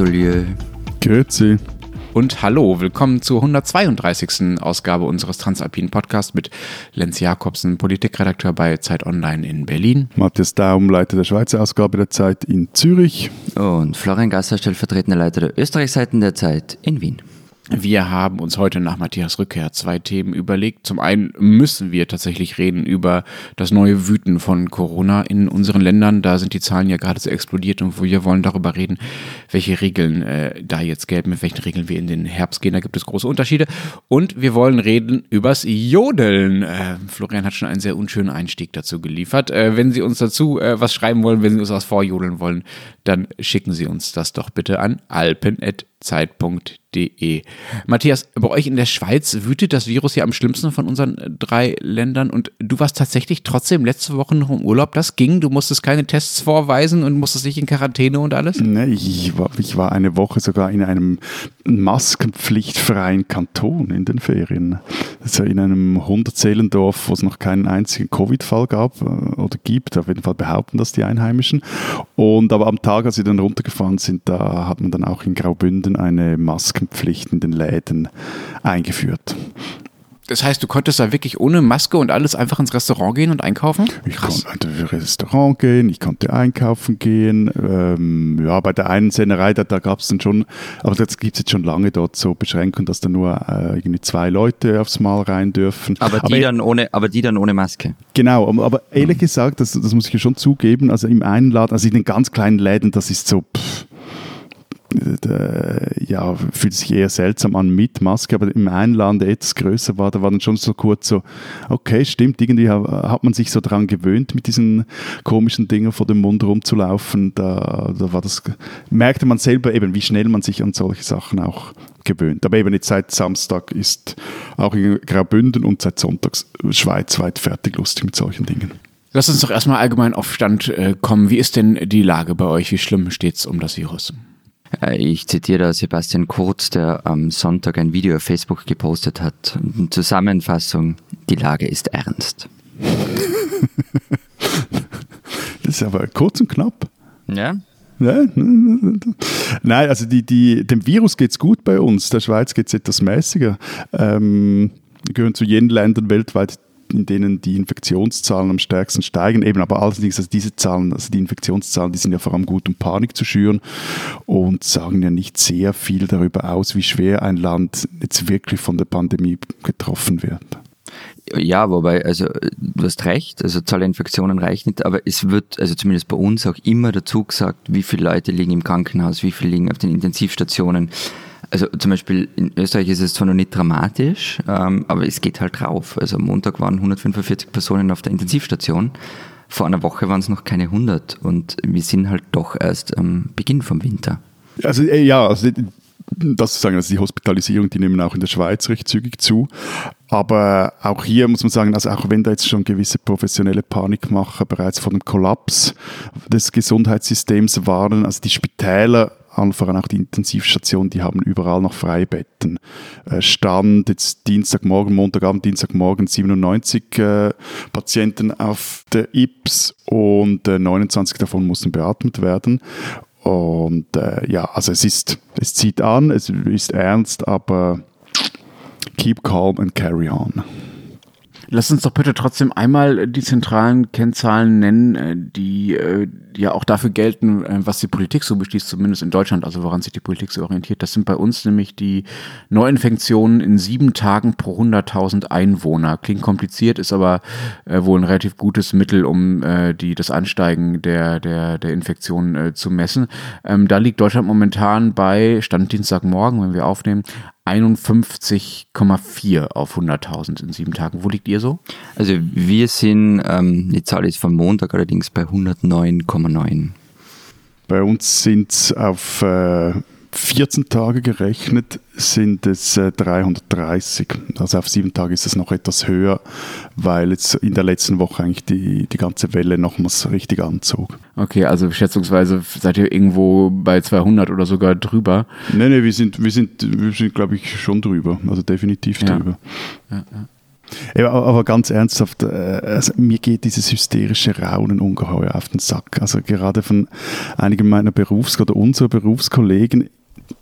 Atelier. Grüezi. Und hallo, willkommen zur 132. Ausgabe unseres Transalpinen Podcasts mit Lenz Jakobsen, Politikredakteur bei Zeit Online in Berlin. Matthias Daum, Leiter der Schweizer Ausgabe der Zeit in Zürich. Und Florian Gasser, stellvertretender Leiter der Österreichseiten der Zeit in Wien. Wir haben uns heute nach Matthias Rückkehr zwei Themen überlegt. Zum einen müssen wir tatsächlich reden über das neue Wüten von Corona in unseren Ländern. Da sind die Zahlen ja gerade so explodiert und wir wollen darüber reden, welche Regeln äh, da jetzt gelten, mit welchen Regeln wir in den Herbst gehen. Da gibt es große Unterschiede. Und wir wollen reden übers Jodeln. Äh, Florian hat schon einen sehr unschönen Einstieg dazu geliefert. Äh, wenn Sie uns dazu äh, was schreiben wollen, wenn Sie uns was vorjodeln wollen, dann schicken Sie uns das doch bitte an alpen.zeit.de www.ftf.de. Matthias, bei euch in der Schweiz wütet das Virus ja am schlimmsten von unseren äh, drei Ländern und du warst tatsächlich trotzdem letzte Woche noch im Urlaub. Das ging, du musstest keine Tests vorweisen und musstest dich in Quarantäne und alles? Nee, ich war, ich war eine Woche sogar in einem maskenpflichtfreien Kanton in den Ferien. Also in einem Hundertzählendorf, wo es noch keinen einzigen Covid-Fall gab äh, oder gibt. Auf jeden Fall behaupten das die Einheimischen. Und aber am Tag, als wir dann runtergefahren sind, da hat man dann auch in Graubünden eine Maske Maskenpflicht in den Läden eingeführt. Das heißt, du konntest da wirklich ohne Maske und alles einfach ins Restaurant gehen und einkaufen? Ich Krass. konnte ins Restaurant gehen, ich konnte einkaufen gehen. Ähm, ja, bei der einen Sennerei, da, da gab es dann schon, aber das gibt es jetzt schon lange dort so Beschränkungen, dass da nur äh, irgendwie zwei Leute aufs Mal rein dürfen. Aber die, aber, dann, ohne, aber die dann ohne Maske? Genau, aber ehrlich mhm. gesagt, das, das muss ich ja schon zugeben, also im einen Laden, also in den ganz kleinen Läden, das ist so, pff, ja, fühlt sich eher seltsam an mit Maske, aber im einen Land, der etwas größer war, da war dann schon so kurz so, okay, stimmt, irgendwie hat man sich so daran gewöhnt, mit diesen komischen Dingen vor dem Mund rumzulaufen. Da, da war das, merkte man selber eben, wie schnell man sich an solche Sachen auch gewöhnt. Aber eben jetzt seit Samstag ist auch in Graubünden und seit Sonntag schweizweit fertig lustig mit solchen Dingen. Lass uns doch erstmal allgemein auf Stand äh, kommen. Wie ist denn die Lage bei euch? Wie schlimm steht es um das Virus? Äh, ich zitiere Sebastian Kurz, der am Sonntag ein Video auf Facebook gepostet hat. Zusammenfassung, die Lage ist ernst. das ist aber kurz und knapp. Ja. Nein, also die, die, dem Virus geht es gut bei uns. Der Schweiz geht es etwas mäßiger. Ähm, wir gehören zu jenen Ländern weltweit, in denen die Infektionszahlen am stärksten steigen. Eben, aber allerdings, also diese Zahlen, also die Infektionszahlen, die sind ja vor allem gut, um Panik zu schüren und sagen ja nicht sehr viel darüber aus, wie schwer ein Land jetzt wirklich von der Pandemie getroffen wird. Ja, wobei, also du hast recht, also Zahl der Infektionen reicht nicht, aber es wird, also zumindest bei uns auch immer dazu gesagt, wie viele Leute liegen im Krankenhaus, wie viele liegen auf den Intensivstationen. Also zum Beispiel in Österreich ist es zwar noch nicht dramatisch, ähm, aber es geht halt drauf. Also am Montag waren 145 Personen auf der Intensivstation. Vor einer Woche waren es noch keine 100 und wir sind halt doch erst am Beginn vom Winter. Also äh, ja, also das zu sagen, also die Hospitalisierung, die nehmen auch in der Schweiz recht zügig zu. Aber auch hier muss man sagen, also auch wenn da jetzt schon gewisse professionelle Panikmacher bereits vor dem Kollaps des Gesundheitssystems waren, also die Spitäler voran auch die Intensivstationen, die haben überall noch Freibetten. Äh, Stand jetzt Dienstagmorgen, Montagabend, Dienstagmorgen 97 äh, Patienten auf der IPS und äh, 29 davon mussten beatmet werden. Und äh, ja, also es ist, es zieht an, es ist ernst, aber keep calm and carry on. Lass uns doch bitte trotzdem einmal die zentralen Kennzahlen nennen, äh, die äh, ja auch dafür gelten, äh, was die Politik so beschließt, zumindest in Deutschland, also woran sich die Politik so orientiert. Das sind bei uns nämlich die Neuinfektionen in sieben Tagen pro 100.000 Einwohner. Klingt kompliziert, ist aber wohl ein relativ gutes Mittel, um die, das Ansteigen der, der, der Infektionen zu messen. Ähm, da liegt Deutschland momentan bei, Stand Dienstagmorgen, wenn wir aufnehmen, 51,4 auf 100.000 in sieben Tagen. Wo liegt ihr so? Also wir sind, ähm, die Zahl ist vom Montag allerdings bei 109,9. Bei uns sind es auf äh, 14 Tage gerechnet sind es äh, 330. Also auf sieben Tage ist es noch etwas höher, weil jetzt in der letzten Woche eigentlich die, die ganze Welle nochmals richtig anzog. Okay, also schätzungsweise seid ihr irgendwo bei 200 oder sogar drüber? Nee, nee, wir sind, wir sind, wir sind glaube ich, schon drüber. Also definitiv ja. drüber. Ja, ja. Ja, aber ganz ernsthaft, äh, also mir geht dieses hysterische Raunen ungeheuer auf den Sack. Also gerade von einigen meiner Berufs- oder unserer Berufskollegen,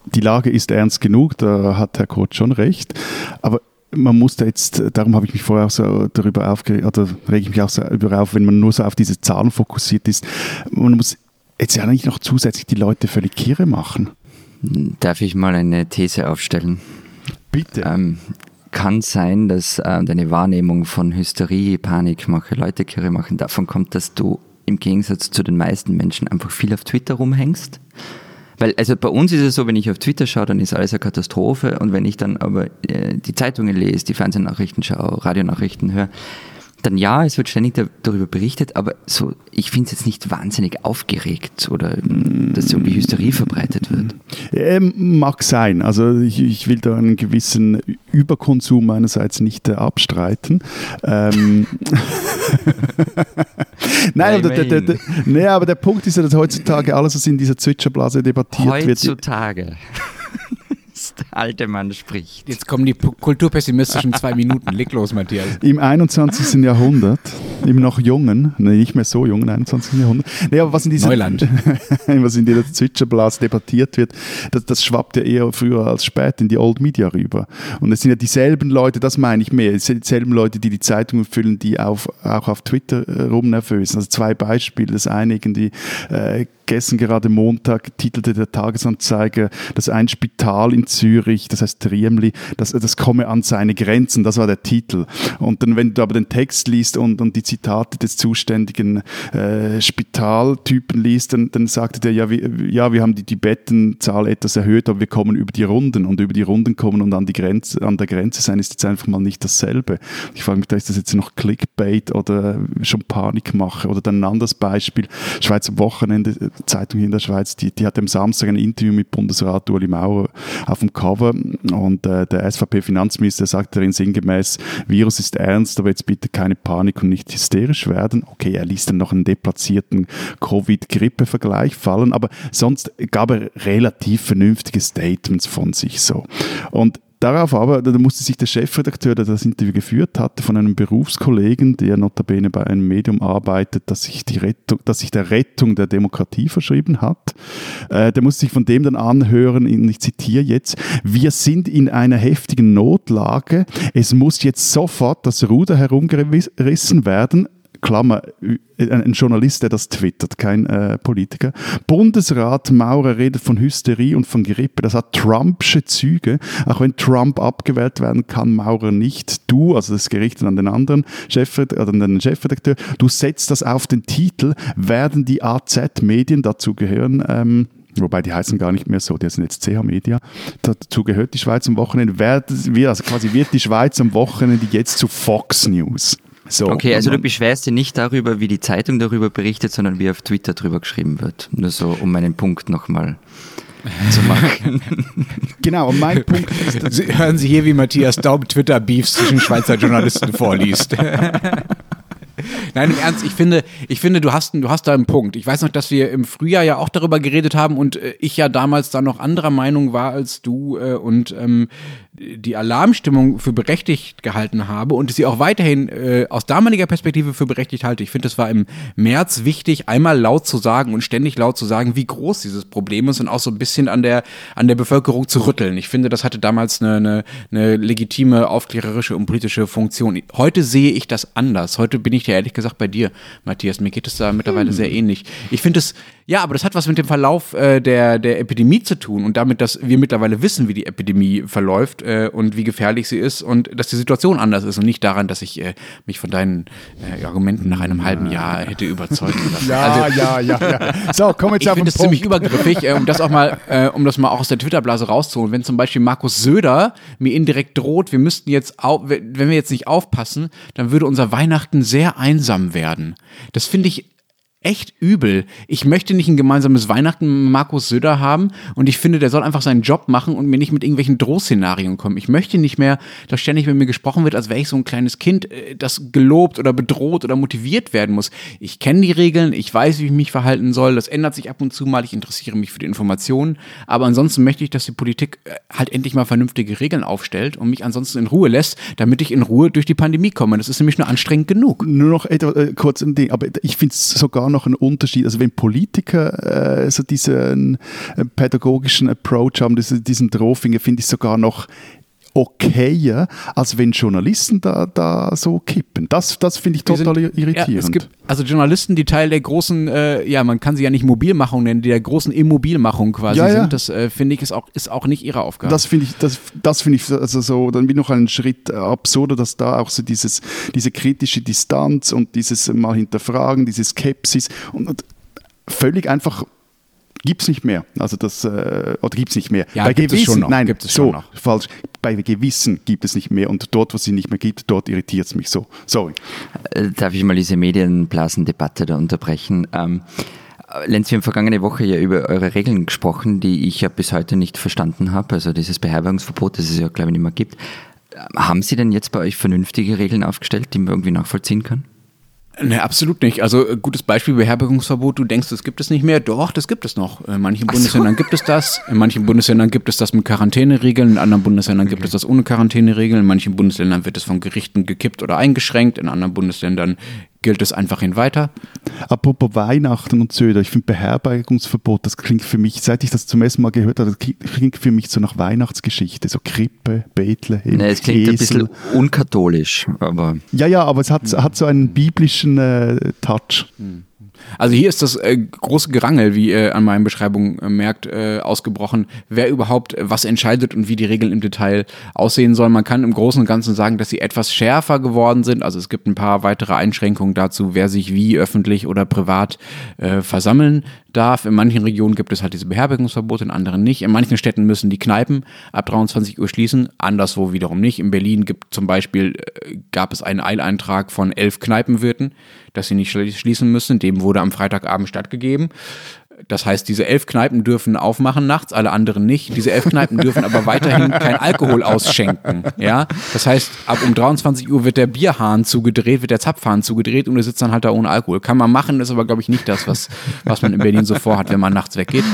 die Lage ist ernst genug, da hat Herr Kurt schon recht, aber man muss da jetzt, darum habe ich mich vorher auch so darüber aufgeregt, oder rege ich mich auch so darüber auf, wenn man nur so auf diese Zahlen fokussiert ist, man muss jetzt ja nicht noch zusätzlich die Leute völlig kirre machen. Darf ich mal eine These aufstellen? Bitte. Ähm, kann sein, dass äh, deine Wahrnehmung von Hysterie, Panikmache, Leute kirre machen davon kommt, dass du im Gegensatz zu den meisten Menschen einfach viel auf Twitter rumhängst. Weil, also bei uns ist es so, wenn ich auf Twitter schaue, dann ist alles eine Katastrophe. Und wenn ich dann aber äh, die Zeitungen lese, die Fernsehnachrichten schaue, Radionachrichten höre, dann ja, es wird ständig darüber berichtet, aber so, ich finde es jetzt nicht wahnsinnig aufgeregt oder dass irgendwie Hysterie verbreitet wird. Ähm, mag sein. Also ich, ich, will da einen gewissen Überkonsum meinerseits nicht äh, abstreiten. Ähm Nein, aber der, der, der, nee, aber der Punkt ist ja, dass heutzutage alles, was in dieser Zwitscherblase debattiert heutzutage. wird. Heutzutage der alte Mann spricht. Jetzt kommen die kulturpessimistischen zwei Minuten. Leg los, Matthias. Im 21. Jahrhundert, im noch jungen, nee, nicht mehr so jungen 21. Jahrhundert, nee, aber was in dieser, Neuland. was in dieser Zwitscherblase debattiert wird, das, das schwappt ja eher früher als spät in die Old Media rüber. Und es sind ja dieselben Leute, das meine ich mehr, es sind dieselben Leute, die die Zeitungen füllen, die auf, auch auf Twitter äh, rumnervösen. Also zwei Beispiele. Das eine irgendwie äh, gestern gerade Montag titelte der Tagesanzeiger, dass ein Spital in Zürich, das heißt Triemli, das, das komme an seine Grenzen, das war der Titel. Und dann, wenn du aber den Text liest und, und die Zitate des zuständigen äh, Spitaltypen liest, dann, dann sagte der, ja, wir, ja, wir haben die, die Bettenzahl etwas erhöht, aber wir kommen über die Runden und über die Runden kommen und an, die Grenze, an der Grenze sein ist jetzt einfach mal nicht dasselbe. Ich frage mich, da ist das jetzt noch Clickbait oder schon Panikmache oder dann ein anderes Beispiel, Schweizer Wochenende, Zeitung hier in der Schweiz, die, die hat am Samstag ein Interview mit Bundesrat Ueli Maurer auf dem Cover und äh, der SVP-Finanzminister sagt darin sinngemäß, Virus ist ernst, aber jetzt bitte keine Panik und nicht hysterisch werden. Okay, er ließ dann noch einen deplatzierten Covid-Grippe-Vergleich fallen, aber sonst gab er relativ vernünftige Statements von sich so. Und Darauf aber, da musste sich der Chefredakteur, der das Interview geführt hatte, von einem Berufskollegen, der notabene bei einem Medium arbeitet, das sich, die Rettung, das sich der Rettung der Demokratie verschrieben hat, äh, der musste sich von dem dann anhören, ich zitiere jetzt, wir sind in einer heftigen Notlage, es muss jetzt sofort das Ruder herumgerissen werden, Klammer, ein Journalist, der das twittert, kein äh, Politiker. Bundesrat Maurer redet von Hysterie und von Grippe. Das hat Trumpsche Züge. Auch wenn Trump abgewählt werden kann, Maurer nicht. Du, also das gerichtet an den anderen Chefredakteur, an den Chefredakteur, du setzt das auf den Titel, werden die AZ-Medien dazu gehören, ähm, wobei die heißen gar nicht mehr so, die sind jetzt CH Media. Dazu gehört die Schweiz am Wochenende, wird, also quasi wird die Schweiz am Wochenende jetzt zu Fox News. So, okay, also du beschwerst dich nicht darüber, wie die Zeitung darüber berichtet, sondern wie auf Twitter darüber geschrieben wird. Nur so, um meinen Punkt nochmal zu machen. genau, und mein Punkt ist... Sie, hören Sie hier, wie Matthias Daub Twitter-Beefs zwischen Schweizer Journalisten vorliest. Nein, im Ernst, ich finde, ich finde, du hast, du hast da einen Punkt. Ich weiß noch, dass wir im Frühjahr ja auch darüber geredet haben und äh, ich ja damals da noch anderer Meinung war als du äh, und ähm, die Alarmstimmung für berechtigt gehalten habe und sie auch weiterhin äh, aus damaliger Perspektive für berechtigt halte. Ich finde, es war im März wichtig, einmal laut zu sagen und ständig laut zu sagen, wie groß dieses Problem ist und auch so ein bisschen an der, an der Bevölkerung zu rütteln. Ich finde, das hatte damals eine, eine, eine legitime, aufklärerische und politische Funktion. Heute sehe ich das anders. Heute bin ich ja ehrlich gesagt bei dir, Matthias. Mir geht es da mittlerweile hm. sehr ähnlich. Ich finde es, ja, aber das hat was mit dem Verlauf äh, der, der Epidemie zu tun und damit, dass wir mittlerweile wissen, wie die Epidemie verläuft äh, und wie gefährlich sie ist und dass die Situation anders ist und nicht daran, dass ich äh, mich von deinen äh, Argumenten nach einem halben Jahr hätte überzeugen lassen. ja, also, ja, ja, ja. So, komm jetzt ich finde das ziemlich übergriffig, äh, um das auch mal, äh, um das mal auch aus der Twitter-Blase rauszuholen. Wenn zum Beispiel Markus Söder mir indirekt droht, wir müssten jetzt, auf, wenn wir jetzt nicht aufpassen, dann würde unser Weihnachten sehr einsam werden. Das finde ich echt übel. Ich möchte nicht ein gemeinsames Weihnachten mit Markus Söder haben und ich finde, der soll einfach seinen Job machen und mir nicht mit irgendwelchen Drohszenarien kommen. Ich möchte nicht mehr, dass ständig mit mir gesprochen wird, als wäre ich so ein kleines Kind, äh, das gelobt oder bedroht oder motiviert werden muss. Ich kenne die Regeln, ich weiß, wie ich mich verhalten soll, das ändert sich ab und zu mal, ich interessiere mich für die Informationen, aber ansonsten möchte ich, dass die Politik äh, halt endlich mal vernünftige Regeln aufstellt und mich ansonsten in Ruhe lässt, damit ich in Ruhe durch die Pandemie komme. Das ist nämlich nur anstrengend genug. Nur noch etwa, äh, kurz aber ich finde es sogar noch ein Unterschied. Also wenn Politiker äh, so diesen äh, pädagogischen Approach haben, diesen, diesen Drohfinger, finde ich sogar noch okayer, als wenn Journalisten da, da so kippen. Das, das finde ich total sind, irritierend. Ja, es gibt also Journalisten, die Teil der großen, äh, ja, man kann sie ja nicht Mobilmachung nennen, die der großen Immobilmachung quasi ja, ja. sind. Das äh, finde ich ist auch, ist auch nicht ihre Aufgabe. Das finde ich, das, das finde ich also so, dann wie noch einen Schritt absurder, dass da auch so dieses, diese kritische Distanz und dieses mal hinterfragen, diese Skepsis und, und völlig einfach gibt es nicht mehr. Also das, äh, oder gibt es nicht mehr. Ja, Bei gibt gewissen, es schon noch. Nein, gibt es so, noch. falsch. Bei Gewissen gibt es nicht mehr und dort, wo es sie nicht mehr gibt, dort irritiert es mich so. Sorry. Äh, darf ich mal diese Medienblasendebatte da unterbrechen? Ähm, Lenz, wir haben vergangene Woche ja über eure Regeln gesprochen, die ich ja bis heute nicht verstanden habe. Also dieses Beherbergungsverbot, das es ja, glaube ich, nicht mehr gibt. Haben Sie denn jetzt bei euch vernünftige Regeln aufgestellt, die man irgendwie nachvollziehen kann? Ne, absolut nicht. Also äh, gutes Beispiel Beherbergungsverbot, du denkst, das gibt es nicht mehr. Doch, das gibt es noch. In manchen Ach Bundesländern so. gibt es das. In manchen Bundesländern gibt es das mit Quarantäneregeln, in anderen Bundesländern okay. gibt es das ohne Quarantäneregeln. In manchen Bundesländern wird es von Gerichten gekippt oder eingeschränkt. In anderen Bundesländern gilt es einfach hin weiter. Apropos Weihnachten und Söder, ich finde Beherbergungsverbot, das klingt für mich, seit ich das zum ersten Mal gehört habe, das klingt für mich so nach Weihnachtsgeschichte, so Krippe, Bethlehem. Nee, es klingt Esel. ein bisschen unkatholisch, aber. Ja, ja, aber es hat, hat so einen biblischen äh, Touch. Hm. Also hier ist das äh, große Gerangel, wie ihr an meinen Beschreibungen äh, merkt, äh, ausgebrochen, wer überhaupt was entscheidet und wie die Regeln im Detail aussehen sollen. Man kann im Großen und Ganzen sagen, dass sie etwas schärfer geworden sind. Also es gibt ein paar weitere Einschränkungen dazu, wer sich wie öffentlich oder privat äh, versammeln darf. In manchen Regionen gibt es halt diese Beherbergungsverbote, in anderen nicht. In manchen Städten müssen die Kneipen ab 23 Uhr schließen, anderswo wiederum nicht. In Berlin gibt zum Beispiel, äh, gab es einen Eileintrag von elf Kneipenwirten, dass sie nicht schließen müssen. Dem wurde am Freitagabend stattgegeben. Das heißt, diese elf Kneipen dürfen aufmachen nachts, alle anderen nicht. Diese elf Kneipen dürfen aber weiterhin kein Alkohol ausschenken. Ja, das heißt, ab um 23 Uhr wird der Bierhahn zugedreht, wird der Zapfhahn zugedreht und du sitzt dann halt da ohne Alkohol. Kann man machen, ist aber glaube ich nicht das, was, was man in Berlin so vorhat, wenn man nachts weggeht.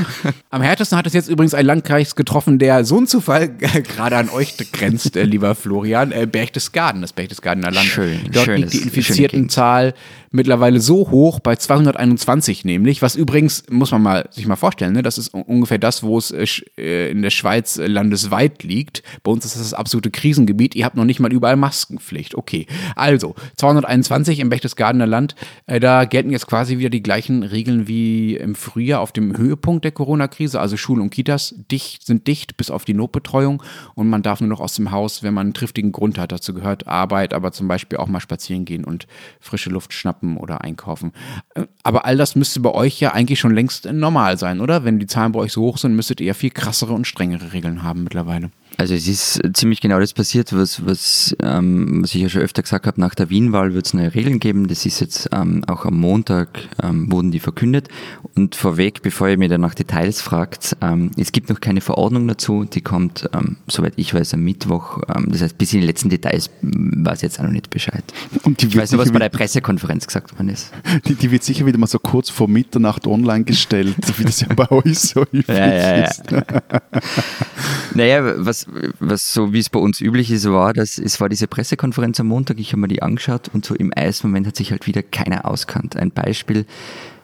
Am härtesten hat es jetzt übrigens ein Landkreis getroffen, der so ein Zufall gerade an euch grenzt, äh, lieber Florian, äh, Berchtesgaden, das Berchtesgadener Land. Schön, Dort liegt die Infiziertenzahl mittlerweile so hoch bei 221 nämlich, was übrigens, muss man mal sich mal vorstellen, ne, das ist ungefähr das, wo es äh, äh in der Schweiz äh, landesweit liegt. Bei uns ist das das absolute Krisengebiet. Ihr habt noch nicht mal überall Maskenpflicht. Okay, also 221 im Berchtesgadener Land, äh, da gelten jetzt quasi wieder die gleichen Regeln wie im Frühjahr auf dem Höhepunkt der Corona-Krise. Also Schulen und Kitas dicht, sind dicht bis auf die Notbetreuung und man darf nur noch aus dem Haus, wenn man einen triftigen Grund hat. Dazu gehört Arbeit, aber zum Beispiel auch mal spazieren gehen und frische Luft schnappen shoppen oder einkaufen. Äh, aber all das müsste bei euch ja eigentlich schon längst normal sein, oder? Wenn die Zahlen bei euch so hoch sind, müsstet ihr ja viel krassere und strengere Regeln haben mittlerweile. Also es ist ziemlich genau das passiert, was, was, ähm, was ich ja schon öfter gesagt habe, nach der Wien-Wahl wird es neue Regeln geben. Das ist jetzt ähm, auch am Montag ähm, wurden die verkündet. Und vorweg, bevor ihr mir dann nach Details fragt, ähm, es gibt noch keine Verordnung dazu, die kommt, ähm, soweit ich weiß, am Mittwoch. Ähm, das heißt, bis in die letzten Details weiß ich jetzt auch noch nicht Bescheid. Und ich weiß nur, was bei der Pressekonferenz gesagt worden ist. Die, die, wird sicher wieder mal so kurz vor Mitternacht online gestellt, wie das ja bei euch so üblich ja, ja, ja. ist. naja, was was, so wie es bei uns üblich ist, war, dass es war diese Pressekonferenz am Montag, ich habe mir die angeschaut und so im Eismoment hat sich halt wieder keiner auskannt. Ein Beispiel,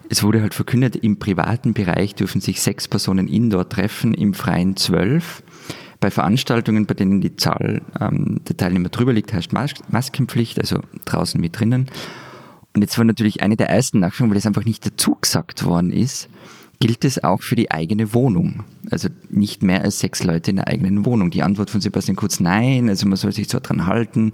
es wurde halt verkündet, im privaten Bereich dürfen sich sechs Personen indoor treffen, im freien zwölf. Bei Veranstaltungen, bei denen die Zahl ähm, der Teilnehmer drüber liegt, heißt Mas Maskenpflicht, also draußen mit drinnen. Und jetzt war natürlich eine der ersten Nachfragen, weil es einfach nicht dazu gesagt worden ist, gilt es auch für die eigene Wohnung. Also nicht mehr als sechs Leute in der eigenen Wohnung. Die Antwort von Sebastian Kurz, nein, also man soll sich zwar dran halten,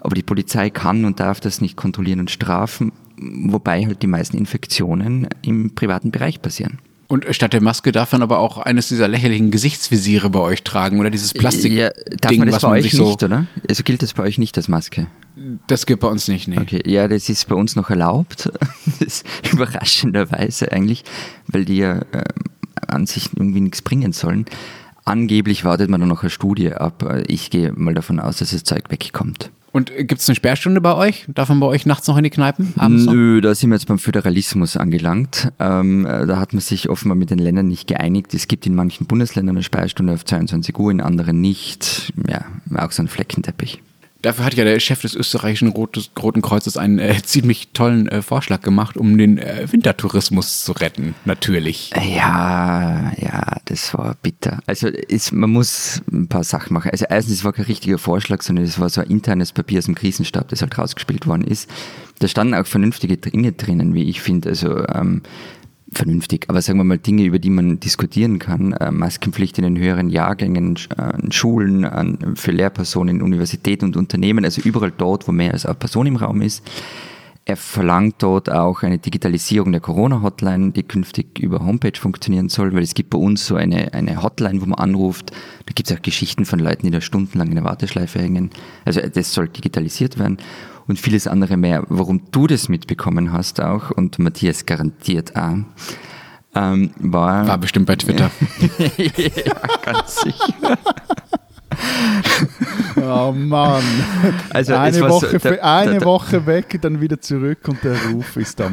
aber die Polizei kann und darf das nicht kontrollieren und strafen, wobei halt die meisten Infektionen im privaten Bereich passieren. Und statt der Maske darf man aber auch eines dieser lächerlichen Gesichtsvisiere bei euch tragen oder dieses Plastik. Ja, darf Ding, man das bei euch nicht, so oder? Also gilt das bei euch nicht als Maske? Das gibt bei uns nicht, nee. Okay, ja, das ist bei uns noch erlaubt. Das überraschenderweise eigentlich, weil die ja äh, an sich irgendwie nichts bringen sollen. Angeblich wartet man dann noch eine Studie ab. Ich gehe mal davon aus, dass das Zeug wegkommt. Und gibt es eine Sperrstunde bei euch? Darf man bei euch nachts noch in die Kneipen? Nö, da sind wir jetzt beim Föderalismus angelangt. Ähm, äh, da hat man sich offenbar mit den Ländern nicht geeinigt. Es gibt in manchen Bundesländern eine Sperrstunde auf 22 Uhr, in anderen nicht. Ja, auch so ein Fleckenteppich. Dafür hat ja der Chef des österreichischen Roten Kreuzes einen äh, ziemlich tollen äh, Vorschlag gemacht, um den äh, Wintertourismus zu retten, natürlich. Ja, ja, das war bitter. Also ist, man muss ein paar Sachen machen. Also erstens, es war kein richtiger Vorschlag, sondern es war so ein internes Papier aus dem Krisenstab, das halt rausgespielt worden ist. Da standen auch vernünftige Dinge drinnen, wie ich finde. Also ähm, vernünftig, aber sagen wir mal Dinge, über die man diskutieren kann. Äh, Maskenpflicht in den höheren Jahrgängen, äh, Schulen, äh, für Lehrpersonen, Universitäten und Unternehmen, also überall dort, wo mehr als eine Person im Raum ist. Er verlangt dort auch eine Digitalisierung der Corona-Hotline, die künftig über Homepage funktionieren soll, weil es gibt bei uns so eine, eine Hotline, wo man anruft. Da gibt es auch Geschichten von Leuten, die da stundenlang in der Warteschleife hängen. Also das soll digitalisiert werden und vieles andere mehr. Warum du das mitbekommen hast auch und Matthias garantiert auch, ähm, war... War bestimmt bei Twitter. ja, ganz sicher. oh Mann. Also eine, Woche, so, der, eine der, Woche weg, dann wieder zurück und der Ruf ist da.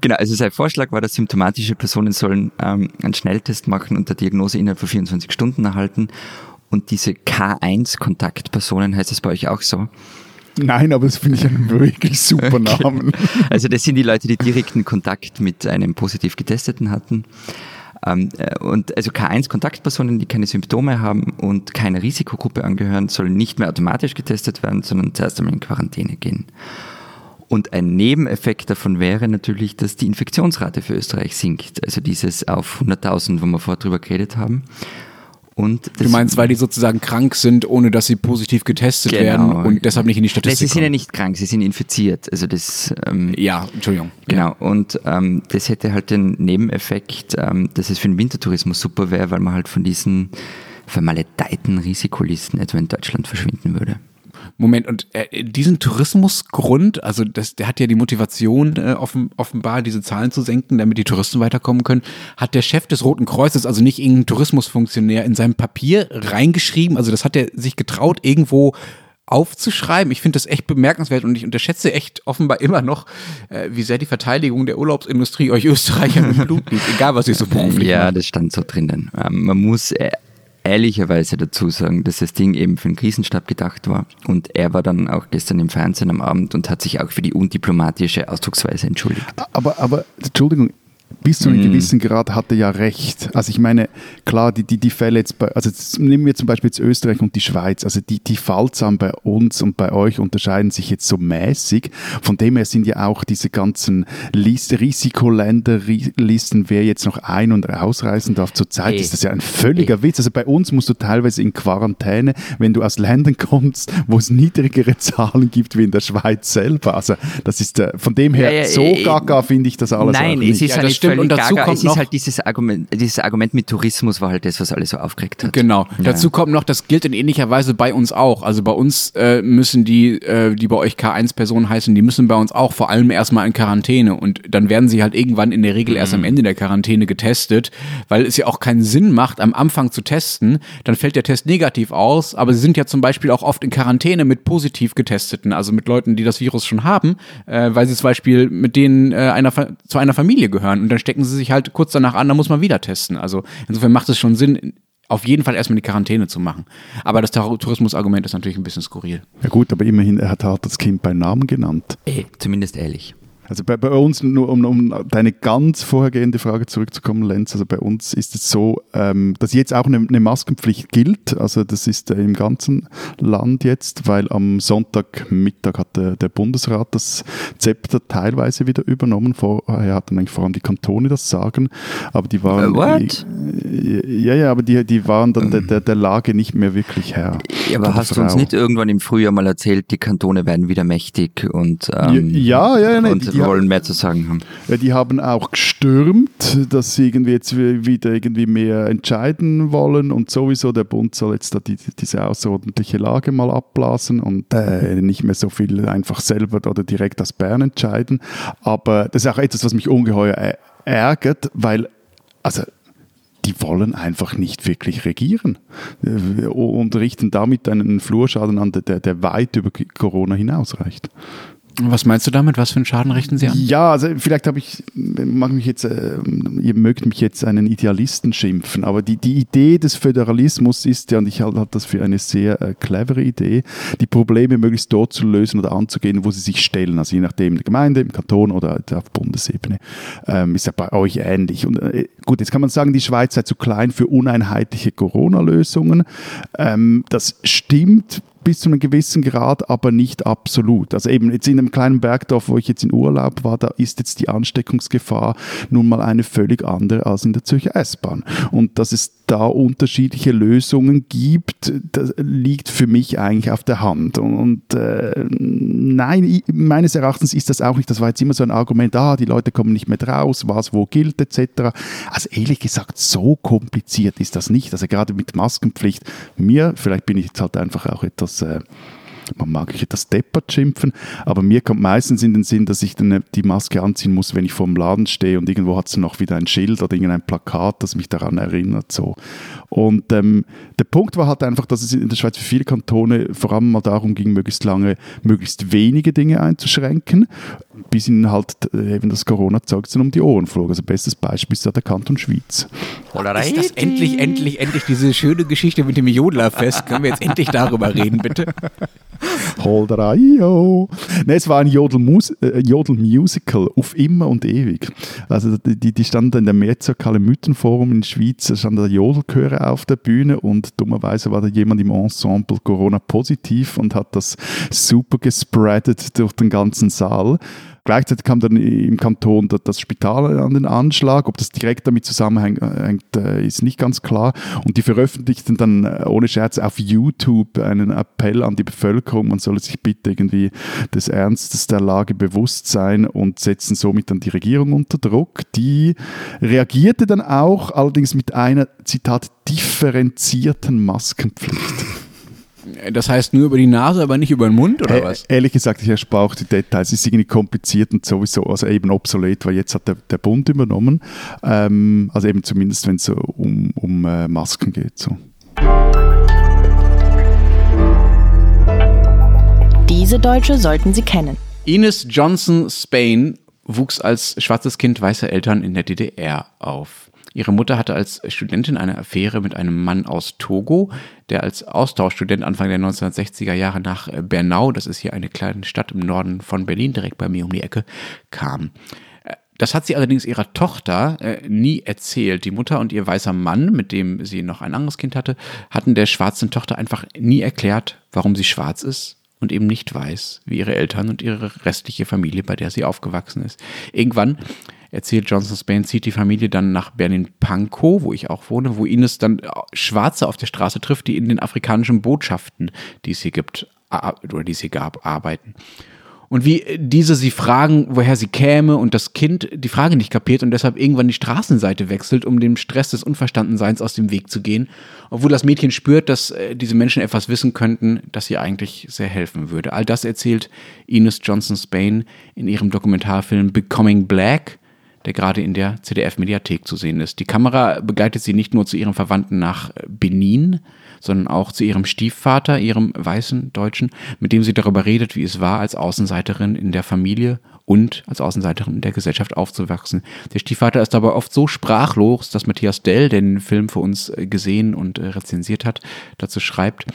genau, also sein Vorschlag war, dass symptomatische Personen sollen ähm, einen Schnelltest machen und der Diagnose innerhalb von 24 Stunden erhalten und diese K1-Kontaktpersonen, heißt das bei euch auch so? Nein, aber das finde ich einen wirklich super Namen. also das sind die Leute, die direkten Kontakt mit einem positiv Getesteten hatten. Ähm, äh, und also K1-Kontaktpersonen, die keine Symptome haben und keiner Risikogruppe angehören, sollen nicht mehr automatisch getestet werden, sondern zuerst einmal in Quarantäne gehen. Und ein Nebeneffekt davon wäre natürlich, dass die Infektionsrate für Österreich sinkt. Also dieses auf 100.000, wo wir vorher drüber geredet haben. Und du meinst, weil die sozusagen krank sind, ohne dass sie positiv getestet genau. werden und deshalb nicht in die Statistik Sie sind ja nicht krank, sie sind infiziert. Also das. Ähm, ja, Entschuldigung. Genau. Und ähm, das hätte halt den Nebeneffekt, ähm, dass es für den Wintertourismus super wäre, weil man halt von diesen vermaledeiten Risikolisten etwa in Deutschland verschwinden würde. Moment, und äh, diesen Tourismusgrund, also das, der hat ja die Motivation, äh, offen, offenbar diese Zahlen zu senken, damit die Touristen weiterkommen können, hat der Chef des Roten Kreuzes, also nicht irgendein Tourismusfunktionär, in seinem Papier reingeschrieben, also das hat er sich getraut, irgendwo aufzuschreiben. Ich finde das echt bemerkenswert und ich unterschätze echt offenbar immer noch, äh, wie sehr die Verteidigung der Urlaubsindustrie euch Österreicher im Blut liegt, egal was ihr so beruflich Ja, macht. das stand so drinnen. Ähm, man muss äh, ehrlicherweise dazu sagen, dass das Ding eben für den Krisenstab gedacht war. Und er war dann auch gestern im Fernsehen am Abend und hat sich auch für die undiplomatische Ausdrucksweise entschuldigt. Aber, aber Entschuldigung, bis zu einem mm. gewissen Grad hatte ja recht. Also ich meine, klar, die, die, die Fälle jetzt bei, also jetzt nehmen wir zum Beispiel jetzt Österreich und die Schweiz, also die, die Fallzahlen bei uns und bei euch unterscheiden sich jetzt so mäßig. Von dem her sind ja auch diese ganzen Liste, Risikoländerlisten, wer jetzt noch ein- und ausreisen darf. Zurzeit hey. ist das ja ein völliger hey. Witz. Also bei uns musst du teilweise in Quarantäne, wenn du aus Ländern kommst, wo es niedrigere Zahlen gibt wie in der Schweiz selber. Also das ist äh, von dem her ja, ja, so äh, gaga finde ich das alles Nein, es ist ja, eine stimmt. Und dazu gaga. kommt es noch, ist halt dieses Argument, dieses Argument mit Tourismus war halt das, was alles so aufgeregt hat. Genau. Ja. Dazu kommt noch, das gilt in ähnlicher Weise bei uns auch. Also bei uns äh, müssen die, äh, die bei euch K1-Personen heißen, die müssen bei uns auch vor allem erstmal in Quarantäne und dann werden sie halt irgendwann in der Regel erst am mhm. Ende der Quarantäne getestet, weil es ja auch keinen Sinn macht, am Anfang zu testen. Dann fällt der Test negativ aus, aber sie sind ja zum Beispiel auch oft in Quarantäne mit positiv getesteten, also mit Leuten, die das Virus schon haben, äh, weil sie zum Beispiel mit denen äh, einer, zu einer Familie gehören und dann stecken sie sich halt kurz danach an, da muss man wieder testen. Also insofern macht es schon Sinn, auf jeden Fall erstmal die Quarantäne zu machen. Aber das Tourismusargument ist natürlich ein bisschen skurril. Ja gut, aber immerhin, er hat halt das Kind beim Namen genannt. Ey, zumindest ehrlich. Also bei, bei uns, nur um, um deine ganz vorhergehende Frage zurückzukommen, Lenz, also bei uns ist es so, ähm, dass jetzt auch eine, eine Maskenpflicht gilt. Also das ist äh, im ganzen Land jetzt, weil am Sonntagmittag hat der, der Bundesrat das Zepter teilweise wieder übernommen. Vorher hatten eigentlich vor allem die Kantone das Sagen, aber die waren... Uh, what? Die, ja, ja, aber die, die waren dann der, der, der Lage nicht mehr wirklich Herr. Ja, aber hast du uns nicht irgendwann im Frühjahr mal erzählt, die Kantone werden wieder mächtig und... Ähm, ja, ja, ja, nee, und, die, wollen mehr zu sagen haben. Ja, die haben auch gestürmt, dass sie irgendwie jetzt wieder irgendwie mehr entscheiden wollen und sowieso der Bund soll jetzt da die, diese außerordentliche Lage mal abblasen und äh, nicht mehr so viel einfach selber oder direkt aus Bern entscheiden. Aber das ist auch etwas, was mich ungeheuer ärgert, weil also die wollen einfach nicht wirklich regieren äh, und richten damit einen Flurschaden an, der, der weit über Corona hinausreicht. Was meinst du damit? Was für einen Schaden richten sie an? Ja, also vielleicht habe ich, mag mich jetzt, äh, ihr mögt mich jetzt einen Idealisten schimpfen, aber die, die Idee des Föderalismus ist ja, und ich halte das für eine sehr äh, clevere Idee, die Probleme möglichst dort zu lösen oder anzugehen, wo sie sich stellen. Also je nachdem, in der Gemeinde, im Kanton oder auf Bundesebene. Ähm, ist ja bei euch ähnlich. Und äh, gut, jetzt kann man sagen, die Schweiz sei zu klein für uneinheitliche Corona-Lösungen. Ähm, das stimmt bis zu einem gewissen Grad, aber nicht absolut. Also eben jetzt in einem kleinen Bergdorf, wo ich jetzt in Urlaub war, da ist jetzt die Ansteckungsgefahr nun mal eine völlig andere als in der Zürcher S-Bahn. Und dass es da unterschiedliche Lösungen gibt, das liegt für mich eigentlich auf der Hand. Und äh, nein, meines Erachtens ist das auch nicht, das war jetzt immer so ein Argument, ah, die Leute kommen nicht mehr raus, was wo gilt etc. Also ehrlich gesagt, so kompliziert ist das nicht. Also gerade mit Maskenpflicht, mir, vielleicht bin ich jetzt halt einfach auch etwas, äh, man mag ich etwas deppert schimpfen, aber mir kommt meistens in den Sinn, dass ich dann die Maske anziehen muss, wenn ich vor dem Laden stehe und irgendwo hat es noch wieder ein Schild oder irgendein Plakat, das mich daran erinnert. So. Und ähm, der Punkt war halt einfach, dass es in der Schweiz für viele Kantone vor allem mal darum ging, möglichst lange, möglichst wenige Dinge einzuschränken, bis ihnen halt äh, eben das Corona-Zeug um die Ohren flog. Also bestes Beispiel ist ja der Kanton Schweiz. Ist das endlich, endlich, endlich diese schöne Geschichte mit dem Jodlerfest? Können wir jetzt endlich darüber reden, bitte? Holdereio. Ne, es war ein Jodel-Musical äh, Jodel auf immer und ewig. Also die, die standen in der Mehrzirkale Mythenforum in der Schweiz, da stand der Jodelchöre auf der Bühne und dummerweise war da jemand im Ensemble Corona positiv und hat das super gespreadet durch den ganzen Saal. Gleichzeitig kam dann im Kanton das Spital an den Anschlag. Ob das direkt damit zusammenhängt, äh, ist nicht ganz klar. Und die veröffentlichten dann äh, ohne Scherz auf YouTube einen Appell an die Bevölkerung, man solle sich bitte irgendwie des Ernstes der Lage bewusst sein und setzen somit dann die Regierung unter Druck. Die reagierte dann auch, allerdings mit einer, Zitat, differenzierten Maskenpflicht. Das heißt nur über die Nase, aber nicht über den Mund, oder äh, was? Ehrlich gesagt, ich erspare auch die Details. Es ist irgendwie kompliziert und sowieso, also eben obsolet, weil jetzt hat der, der Bund übernommen. Ähm, also eben zumindest, wenn es so um, um äh, Masken geht. So. Diese Deutsche sollten Sie kennen. Ines Johnson Spain wuchs als schwarzes Kind weißer Eltern in der DDR auf. Ihre Mutter hatte als Studentin eine Affäre mit einem Mann aus Togo, der als Austauschstudent Anfang der 1960er Jahre nach Bernau, das ist hier eine kleine Stadt im Norden von Berlin, direkt bei mir um die Ecke, kam. Äh, das hat sie allerdings ihrer Tochter äh, nie erzählt. Die Mutter und ihr weißer Mann, mit dem sie noch ein anderes Kind hatte, hatten der schwarzen Tochter einfach nie erklärt, warum sie schwarz ist und eben nicht weiß, wie ihre Eltern und ihre restliche Familie, bei der sie aufgewachsen ist. Irgendwann erzählt Johnson Spain, zieht die Familie dann nach Berlin-Pankow, wo ich auch wohne, wo Ines dann Schwarze auf der Straße trifft, die in den afrikanischen Botschaften, die es hier gibt, oder die es hier gab, arbeiten. Und wie diese sie fragen, woher sie käme und das Kind die Frage nicht kapiert und deshalb irgendwann die Straßenseite wechselt, um dem Stress des Unverstandenseins aus dem Weg zu gehen, obwohl das Mädchen spürt, dass äh, diese Menschen etwas wissen könnten, das ihr eigentlich sehr helfen würde. All das erzählt Ines Johnson Spain in ihrem Dokumentarfilm Becoming Black, der gerade in der CDF-Mediathek zu sehen ist. Die Kamera begleitet sie nicht nur zu ihrem Verwandten nach Benin, sondern auch zu ihrem Stiefvater, ihrem weißen Deutschen, mit dem sie darüber redet, wie es war, als Außenseiterin in der Familie und als Außenseiterin in der Gesellschaft aufzuwachsen. Der Stiefvater ist dabei oft so sprachlos, dass Matthias Dell, der den Film für uns äh, gesehen und äh, rezensiert hat, dazu schreibt,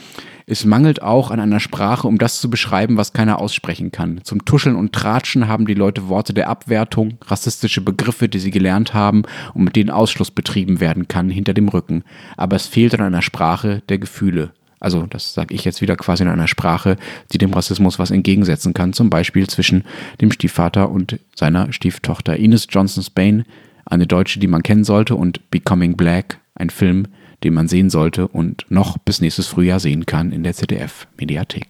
es mangelt auch an einer Sprache, um das zu beschreiben, was keiner aussprechen kann. Zum Tuscheln und Tratschen haben die Leute Worte der Abwertung, rassistische Begriffe, die sie gelernt haben und mit denen Ausschluss betrieben werden kann hinter dem Rücken. Aber es fehlt an einer Sprache der Gefühle. Also das sage ich jetzt wieder quasi in einer Sprache, die dem Rassismus was entgegensetzen kann. Zum Beispiel zwischen dem Stiefvater und seiner Stieftochter. Ines Johnson Spain, eine Deutsche, die man kennen sollte, und Becoming Black, ein Film, den man sehen sollte und noch bis nächstes Frühjahr sehen kann in der ZDF-Mediathek.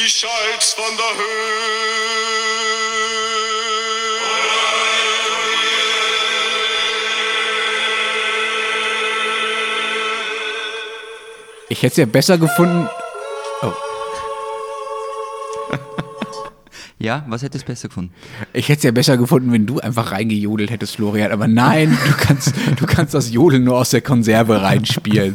Niemals von der Höhe. Ich hätte es ja besser gefunden, Ja, was hättest du besser gefunden? Ich hätte es ja besser gefunden, wenn du einfach reingejodelt hättest, Florian. Aber nein, du kannst, du kannst das Jodeln nur aus der Konserve reinspielen.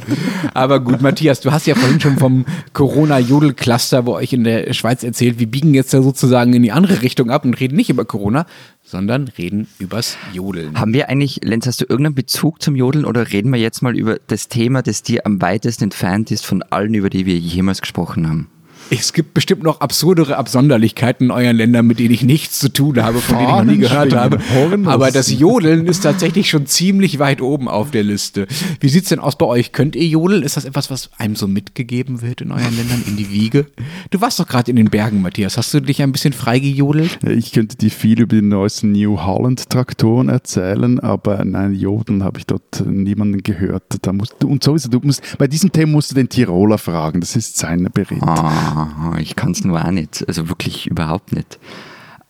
Aber gut, Matthias, du hast ja vorhin schon vom Corona-Jodel-Cluster bei euch in der Schweiz erzählt. Wir biegen jetzt ja sozusagen in die andere Richtung ab und reden nicht über Corona, sondern reden übers Jodeln. Haben wir eigentlich, Lenz, hast du irgendeinen Bezug zum Jodeln oder reden wir jetzt mal über das Thema, das dir am weitesten entfernt ist von allen, über die wir jemals gesprochen haben? Es gibt bestimmt noch absurdere Absonderlichkeiten in euren Ländern, mit denen ich nichts zu tun habe, von denen ich noch nie gehört habe. Aber das Jodeln ist tatsächlich schon ziemlich weit oben auf der Liste. Wie sieht's denn aus bei euch? Könnt ihr jodeln? Ist das etwas, was einem so mitgegeben wird in euren Ländern, in die Wiege? Du warst doch gerade in den Bergen, Matthias. Hast du dich ein bisschen frei gejodelt? Ich könnte dir viel über die neuesten New Holland Traktoren erzählen, aber nein, Jodeln habe ich dort niemanden gehört. Da musst, du- und sowieso, du musst, bei diesem Thema musst du den Tiroler fragen, das ist sein Bericht. Ah, ich kann es nur auch nicht. Also wirklich überhaupt nicht.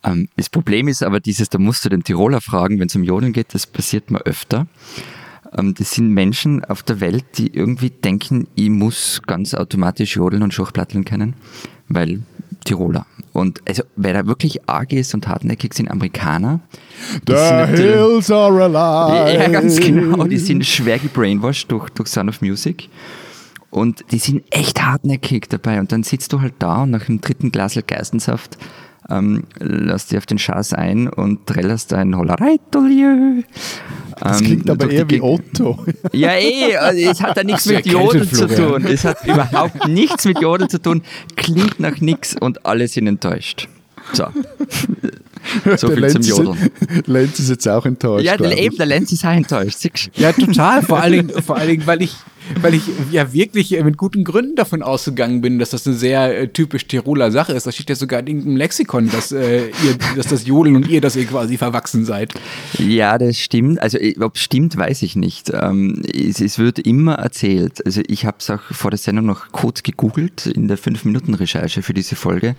Ähm, das Problem ist aber dieses, da musst du den Tiroler fragen, wenn es um Jodeln geht, das passiert mir öfter. Ähm, das sind Menschen auf der Welt, die irgendwie denken, ich muss ganz automatisch jodeln und Schachplatteln können, weil Tiroler. Und also, wer da wirklich arg ist und hartnäckig sind Amerikaner. die sind The natürlich- hills are alive. ja, ganz genau. Die sind schwer gebrainwashed durch, durch Sound of Music. Und die sind echt hartnäckig dabei. Und dann sitzt du halt da und nach dem dritten Glas Geistensaft ähm, lass dich auf den Schaß ein und trällerst ein Hollereitolieu. Das Ähm, klingt aber durch eher wie. Otto. Ja, eh, also es hat da nichts mit Jodeln zu tun. Es hat überhaupt nichts mit Jodeln zu tun. Klingt nach nichts und alle sind enttäuscht. So. So Der viel zum Lenz ist- Jodeln. Lenz ist jetzt auch enttäuscht. Ja, glaub der, ich. eben, der Lenz ist auch enttäuscht. Ja, total. Vor allen Dingen, vor allen Dingen weil ich, weil ich ja wirklich äh, mit guten Gründen davon ausgegangen bin, dass das eine sehr äh, typisch Tiroler Sache ist. Da steht ja sogar in irgendeinem Lexikon, dass, äh, ihr, dass das Jodeln und ihr, dass ihr quasi verwachsen seid. Ja, das stimmt. Also ob es stimmt, weiß ich nicht. Ähm, es, es wird immer erzählt. Also ich habe es auch vor der Sendung noch kurz gegoogelt in der 5-Minuten-Recherche für diese Folge,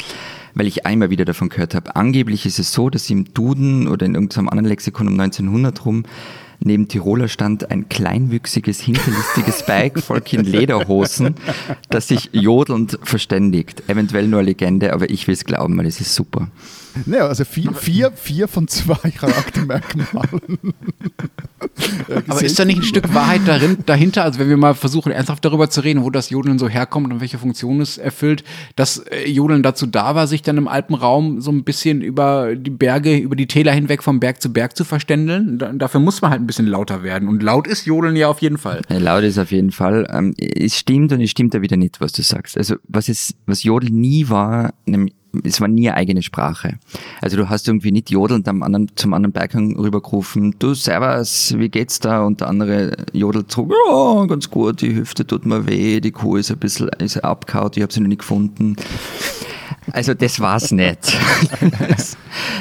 weil ich einmal wieder davon gehört habe. Angeblich ist es so, dass im Duden oder in irgendeinem anderen Lexikon um 1900 rum neben Tiroler stand ein kleinwüchsiges, hinterlistiges Bikevolk in Lederhosen, das sich jodelnd verständigt. Eventuell nur Legende, aber ich will es glauben, weil es ist super. Ja, also vier, vier, vier von zwei Charaktermerkmalen. Aber ist da nicht ein Stück Wahrheit darin, dahinter, also wenn wir mal versuchen, ernsthaft darüber zu reden, wo das Jodeln so herkommt und welche Funktion es erfüllt, dass äh, Jodeln dazu da war, sich dann im Alpenraum so ein bisschen über die Berge, über die Täler hinweg vom Berg zu Berg zu verständeln? Da, dafür muss man halt ein bisschen lauter werden. Und laut ist Jodeln ja auf jeden Fall. Ja, laut ist auf jeden Fall. Ähm, es stimmt und es stimmt da wieder nicht, was du sagst. Also was es, was Jodel nie war, nämlich, es war nie eine eigene Sprache. Also du hast irgendwie nicht jodelnd am anderen, zum anderen Berghang rübergerufen, du Servus, wie geht's da? Und der andere jodelt zurück, ja, ganz gut, die Hüfte tut mir weh, die Kuh ist ein bisschen ist abgehauen, ich habe sie noch nicht gefunden. Also das war's nicht.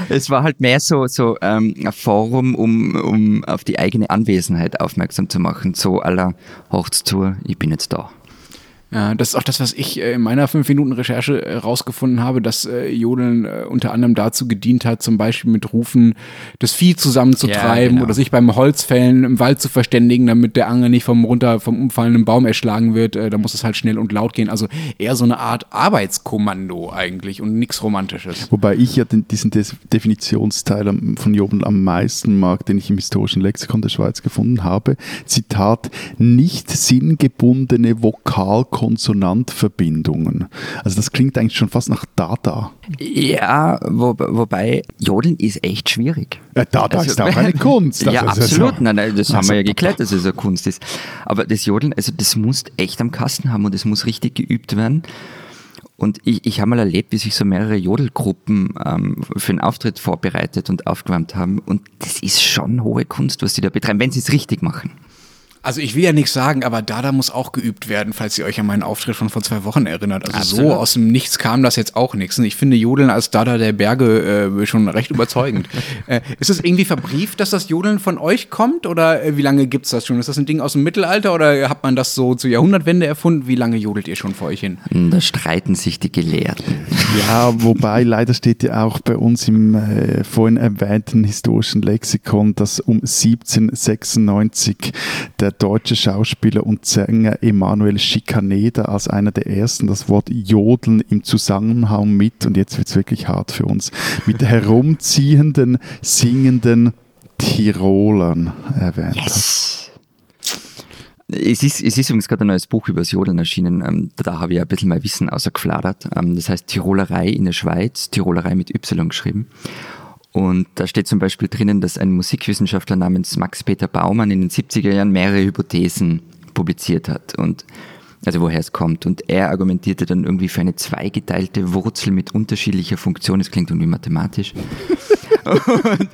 es, war halt mehr so, so ähm, ein Forum, um, um auf die eigene Anwesenheit aufmerksam zu machen. So aller Hochts zu, ich bin jetzt da. Ja, das ist auch das, was ich äh, in meiner 5-Minuten-Recherche äh, rausgefunden habe, dass äh, Jodeln äh, unter anderem dazu gedient hat, zum Beispiel mit Rufen das Vieh zusammenzutreiben Ja, genau. oder sich beim Holzfällen im Wald zu verständigen, damit der Angel nicht vom runter vom umfallenden Baum erschlagen wird. Äh, da muss es halt schnell und laut gehen. Also eher so eine Art Arbeitskommando eigentlich und nichts Romantisches. Wobei ich ja den, diesen Des Definitionsteil von Jobel am meisten mag, den ich im historischen Lexikon der Schweiz gefunden habe. Zitat, nicht sinngebundene Vokal-Konsonant-Verbindungen. Also das klingt eigentlich schon fast nach Dada. Ja, wo, wobei Jodeln ist echt schwierig. Äh, Dada Also- ist auch eine Kunst. ja, Also, absolut. also- Nein, nein, das haben Also- wir ja geklärt, dass es eine Kunst ist. Aber das Jodeln, also das musst echt am Kasten haben und es muss richtig geübt werden. Und ich, ich habe mal erlebt, wie sich so mehrere Jodelgruppen ähm, für einen Auftritt vorbereitet und aufgewärmt haben. Und das ist schon hohe Kunst, was die da betreiben, wenn sie es richtig machen. Also ich will ja nichts sagen, aber Dada muss auch geübt werden, falls ihr euch an meinen Auftritt von vor zwei Wochen erinnert. Also Absolut. so aus dem Nichts kam das jetzt auch nichts. Und ich finde Jodeln als Dada der Berge äh, schon recht überzeugend. äh, ist es irgendwie verbrieft, dass das Jodeln von euch kommt? Oder äh, wie lange gibt's das schon? Ist das ein Ding aus dem Mittelalter oder hat man das so zur Jahrhundertwende erfunden? Wie lange jodelt ihr schon vor euch hin? Und da streiten sich die Gelehrten. Ja, wobei leider steht ja auch bei uns im äh, vorhin erwähnten historischen Lexikon, dass um 1796 der deutsche Schauspieler und Sänger Emanuel Schikaneda als einer der ersten das Wort Jodeln im Zusammenhang mit, und jetzt wird es wirklich hart für uns, mit herumziehenden, singenden Tirolern erwähnt yes. Es ist, es ist übrigens gerade ein neues Buch über das Jodeln erschienen. Ähm, da habe ich ein bisschen mein Wissen außergefladert. Ähm, das heißt Tirolerei in der Schweiz, Tirolerei mit Y geschrieben. Und da steht zum Beispiel drinnen, dass ein Musikwissenschaftler namens Max-Peter Baumann in den 70er Jahren mehrere Hypothesen publiziert hat. Und also woher es kommt. Und er argumentierte dann irgendwie für eine zweigeteilte Wurzel mit unterschiedlicher Funktion. Das klingt irgendwie mathematisch. und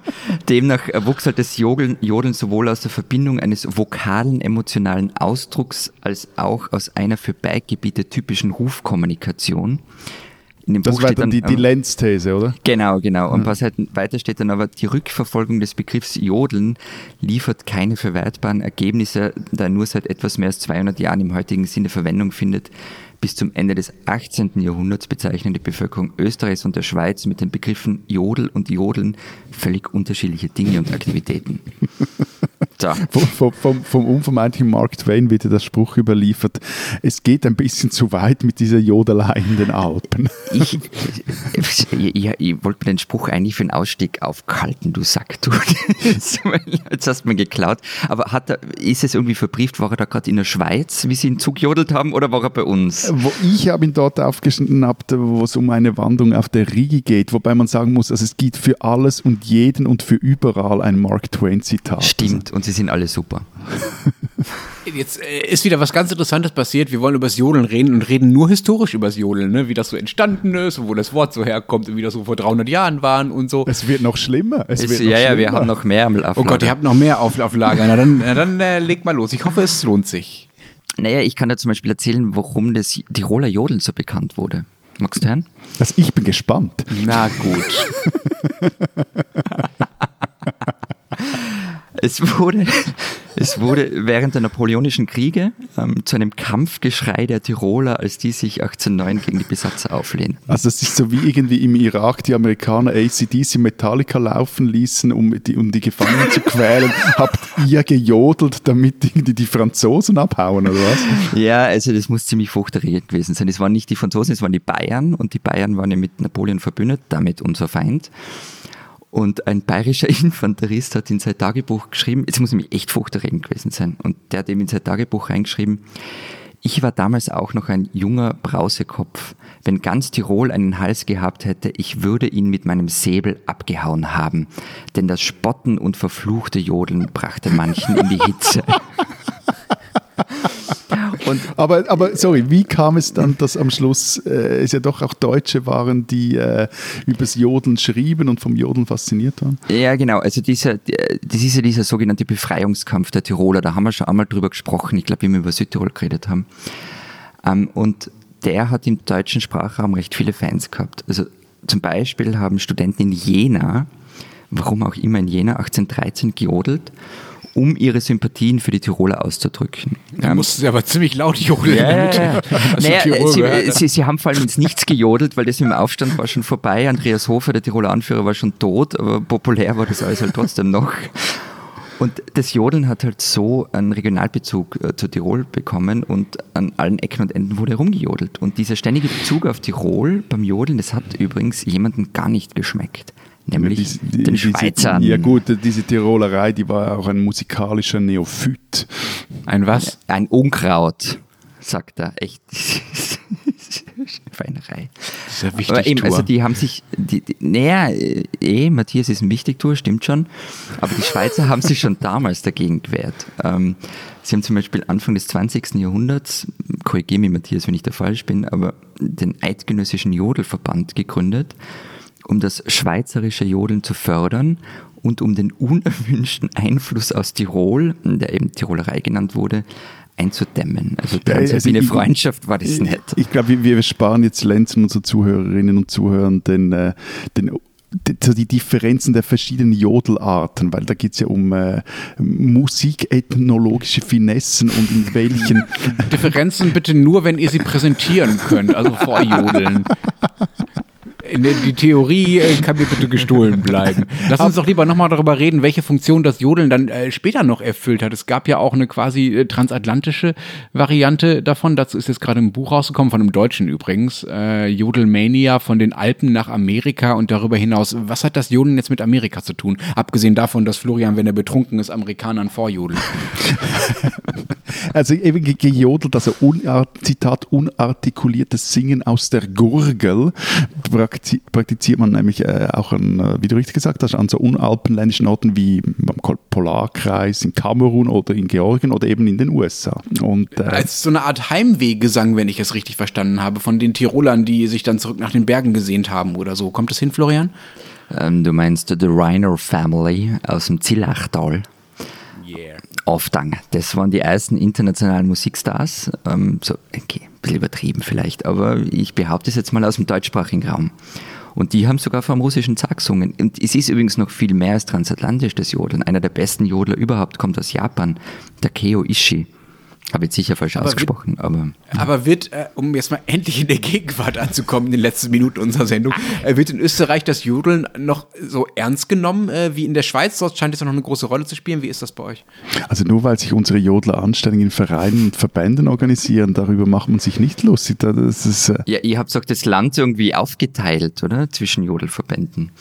demnach wuchs halt das Jodeln, Jodeln sowohl aus der Verbindung eines vokalen emotionalen Ausdrucks als auch aus einer für Bikegebiete typischen Rufkommunikation. In dem das Buch war dann, die, die Lenz-These, oder? Genau, genau. Und ein paar Seiten weiter steht dann aber, die Rückverfolgung des Begriffs Jodeln liefert keine verwertbaren Ergebnisse, da er nur seit etwas mehr als 200 Jahren im heutigen Sinne Verwendung findet. Bis zum Ende des 18. Jahrhunderts bezeichnen die Bevölkerung Österreichs und der Schweiz mit den Begriffen Jodel und Jodeln völlig unterschiedliche Dinge und Aktivitäten. So. Vom, vom, vom, unvermeidlichen Mark Twain wird das Spruch überliefert. Es geht ein bisschen zu weit mit dieser Jodelei in den Alpen. Ich, ich, ich wollte mir den Spruch eigentlich für den Ausstieg aufkalten, du Sack, du. Jetzt hast du mir geklaut. Aber hat er, ist es irgendwie verbrieft? War er da gerade in der Schweiz, wie sie ihn zugejodelt haben, oder war er bei uns? Wo ich habe ihn dort aufgeschnappt, wo es um eine Wanderung auf der Rigi geht, wobei man sagen muss, also es gibt für alles und jeden und für überall ein Mark Twain-Zitat. Stimmt, und sie sind alle super. Jetzt äh, ist wieder was ganz Interessantes passiert. Wir wollen über das Jodeln reden und reden nur historisch über das Jodeln, ne? wie das so entstanden ist und wo das Wort so herkommt und wie das so vor 300 Jahren waren und so. Es wird noch schlimmer. Es es, wird ja, noch ja, schlimmer. wir haben noch mehr am Oh Gott, ihr habt noch mehr auf, auf Lager. Na dann, na dann äh, legt mal los. Ich hoffe, es lohnt sich. Naja, ich kann dir zum Beispiel erzählen, warum das Tiroler Jodeln so bekannt wurde. Magst du hören? Also ich bin gespannt. Na gut. Es wurde, es wurde während der Napoleonischen Kriege ähm, zu einem Kampfgeschrei der Tiroler, als die sich 1809 gegen die Besatzer auflehnen. Also es ist so wie irgendwie im Irak die Amerikaner ACDC Metallica laufen ließen, um die, um die Gefangenen zu quälen. Habt ihr gejodelt, damit die, die Franzosen abhauen, oder was? Ja, also das muss ziemlich furchterregend gewesen sein. Es waren nicht die Franzosen, es waren die Bayern und die Bayern waren ja mit Napoleon verbündet, damit unser Feind. Und ein bayerischer Infanterist hat in sein Tagebuch geschrieben, jetzt muss nämlich echt furchterregend gewesen sein, und der hat eben in sein Tagebuch reingeschrieben, ich war damals auch noch ein junger Brausekopf. Wenn ganz Tirol einen Hals gehabt hätte, ich würde ihn mit meinem Säbel abgehauen haben. Denn das Spotten und verfluchte Jodeln brachte manchen in die Hitze. Und aber, aber sorry, wie kam es dann, dass am Schluss äh, es ja doch auch Deutsche waren, die äh, übers Jodeln schrieben und vom Jodeln fasziniert waren? Ja, genau. Also dieser, das ist ja dieser sogenannte Befreiungskampf der Tiroler. Da haben wir schon einmal drüber gesprochen. Ich glaube, wie wir über Südtirol geredet haben. Ähm, und der hat im deutschen Sprachraum recht viele Fans gehabt. Also zum Beispiel haben Studenten in Jena, warum auch immer in Jena, 1813 gejodelt um ihre Sympathien für die Tiroler auszudrücken. Du ähm, mussten sie aber ziemlich laut jodeln. Ja, ja, ja. naja, sie, sie, sie, haben vor allem ins Nichts gejodelt, weil das dem Aufstand war schon vorbei. Andreas Hofer, der Tiroler Anführer, war schon tot, aber populär war das alles halt trotzdem noch. Und das Jodeln hat halt so einen Regionalbezug äh, zu Tirol bekommen und an allen Ecken und Enden wurde rumgejodelt. Und dieser ständige Bezug auf Tirol beim Jodeln, das hat übrigens jemandem gar nicht geschmeckt nämlich die, die, den Schweizern. ja gut, diese Tirolerei, die war auch ein musikalischer Neophyt. Ein was? Ein Unkraut, sagt er. Echt. Ist ja wichtig. Aber eben, also die haben sich, die, die, naja, eh, Matthias ist ein Wichtigtour, stimmt schon. Aber die Schweizer haben sich schon damals dagegen gewehrt. Ähm, sie haben zum Beispiel Anfang des 20. Jahrhunderts, korrigiere mich Matthias, wenn ich da falsch bin, aber den Eidgenössischen Jodelverband gegründet um das schweizerische Jodeln zu fördern und um den unerwünschten Einfluss aus Tirol, der eben Tirolerei genannt wurde, einzudämmen. Also Transalpine also Freundschaft war das nicht. Ich, ich glaube, wir sparen jetzt Lenzen unsere Zuhörerinnen und Zuhörern den, äh, den so die Differenzen der verschiedenen Jodelarten, weil da geht es ja um äh, musikethnologische Finessen und in welchen. Differenzen bitte nur, wenn ihr sie präsentieren könnt, also vor Jodeln. Die Theorie äh, kann mir bitte gestohlen bleiben. Lass uns doch lieber nochmal darüber reden, welche Funktion das Jodeln dann äh, später noch erfüllt hat. Es gab ja auch eine quasi äh, transatlantische Variante davon. Dazu ist jetzt gerade ein Buch rausgekommen, von einem Deutschen übrigens. Äh, Jodelmania von den Alpen nach Amerika und darüber hinaus. Was hat das Jodeln jetzt mit Amerika zu tun? Abgesehen davon, dass Florian, wenn er betrunken ist, Amerikanern vorjodelt. also eben gejodelt, also unart, Zitat, unartikuliertes Singen aus der Gurgel praktiziert man nämlich äh, auch an, äh, wie du richtig gesagt hast, an so unalpenländischen Orten wie am Polarkreis in Kamerun oder in Georgien oder eben in den USA. Und, äh, Als so eine Art Heimwehgesang, wenn ich es richtig verstanden habe, von den Tirolern, die sich dann zurück nach den Bergen gesehnt haben oder so. Kommt das hin, Florian? Ähm, du meinst The Reiner Family aus dem Zillachtal. Yeah. Aufdang. Das waren die ersten internationalen Musikstars. Ähm, so, okay, ein bisschen übertrieben vielleicht, aber ich behaupte es jetzt mal aus dem deutschsprachigen Raum. Und die haben sogar vom russischen Zar gesungen. Und es ist übrigens noch viel mehr als transatlantisch, das Jodeln. Einer der besten Jodler überhaupt kommt aus Japan, der Keo Ishii. Habe jetzt sicher falsch aber ausgesprochen, wird, aber. Aber wird, äh, um jetzt mal endlich in der Gegenwart anzukommen, in den letzten Minuten unserer Sendung, äh, wird in Österreich das Jodeln noch so ernst genommen äh, wie in der Schweiz? Dort scheint es noch eine große Rolle zu spielen. Wie ist das bei euch? Also nur weil sich unsere Jodler anständig in Vereinen und Verbänden organisieren, darüber macht man sich nicht lustig. Das ist, äh ja, ihr habt doch das Land irgendwie aufgeteilt, oder? Zwischen Jodelverbänden.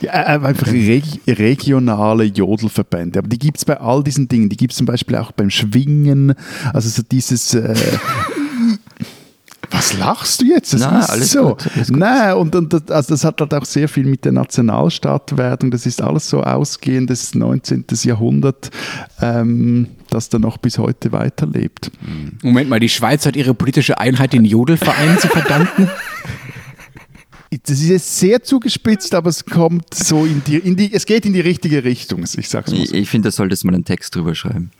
Ja, äh, einfach reg regionale Jodelverbände. Aber die gibt es bei all diesen Dingen. Die gibt es zum Beispiel auch beim Schwingen. Also so dieses. Äh, was lachst du jetzt? Das Na, ist alles so. Gut, alles gut. Nein, und, und das, also das hat halt auch sehr viel mit der Nationalstadtwerdung. Das ist alles so ausgehendes 19. Jahrhundert. Ähm, das dann noch bis heute weiterlebt. Moment mal, die Schweiz hat ihre politische Einheit den Jodelvereinen zu verdanken? das ist jetzt sehr zugespitzt, aber es kommt so in die, in die es geht in die richtige Richtung, ich sag's mal so. Ich, ich finde, da solltest man einen Text drüber schreiben.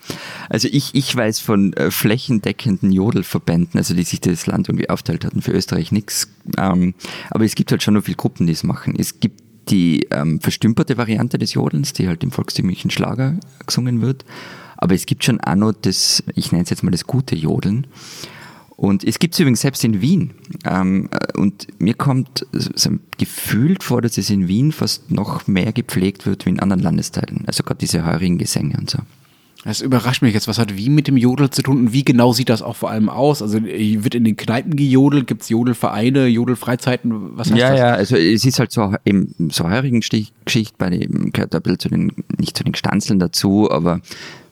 Also ich, ich weiß von äh, flächendeckenden Jodelverbänden, also die sich das Land irgendwie aufteilt hatten, für Österreich nichts. Ähm, aber es gibt halt schon noch viele Gruppen, die es machen. Es gibt die ähm, verstümperte Variante des Jodelns, die halt im volkstümlichen Schlager gesungen wird. Aber es gibt schon auch noch das, ich nenne es jetzt mal das gute Jodeln. Und es gibt es übrigens selbst in Wien. Ähm, äh, und mir kommt so gefühlt vor, dass es in Wien fast noch mehr gepflegt wird wie in anderen Landesteilen. Also gerade diese heurigen Gesänge und so. Das überrascht mich jetzt. Was hat Wien mit dem Jodel zu tun und wie genau sieht das auch vor allem aus? Also wird in den Kneipen gejodelt? Gibt es Jodelvereine, Jodelfreizeiten? Was heißt ja, das? Ja, also es ist halt so im so heurigen Geschichte, bei dem gehört ein bisschen zu den, nicht zu den Stanzeln dazu, aber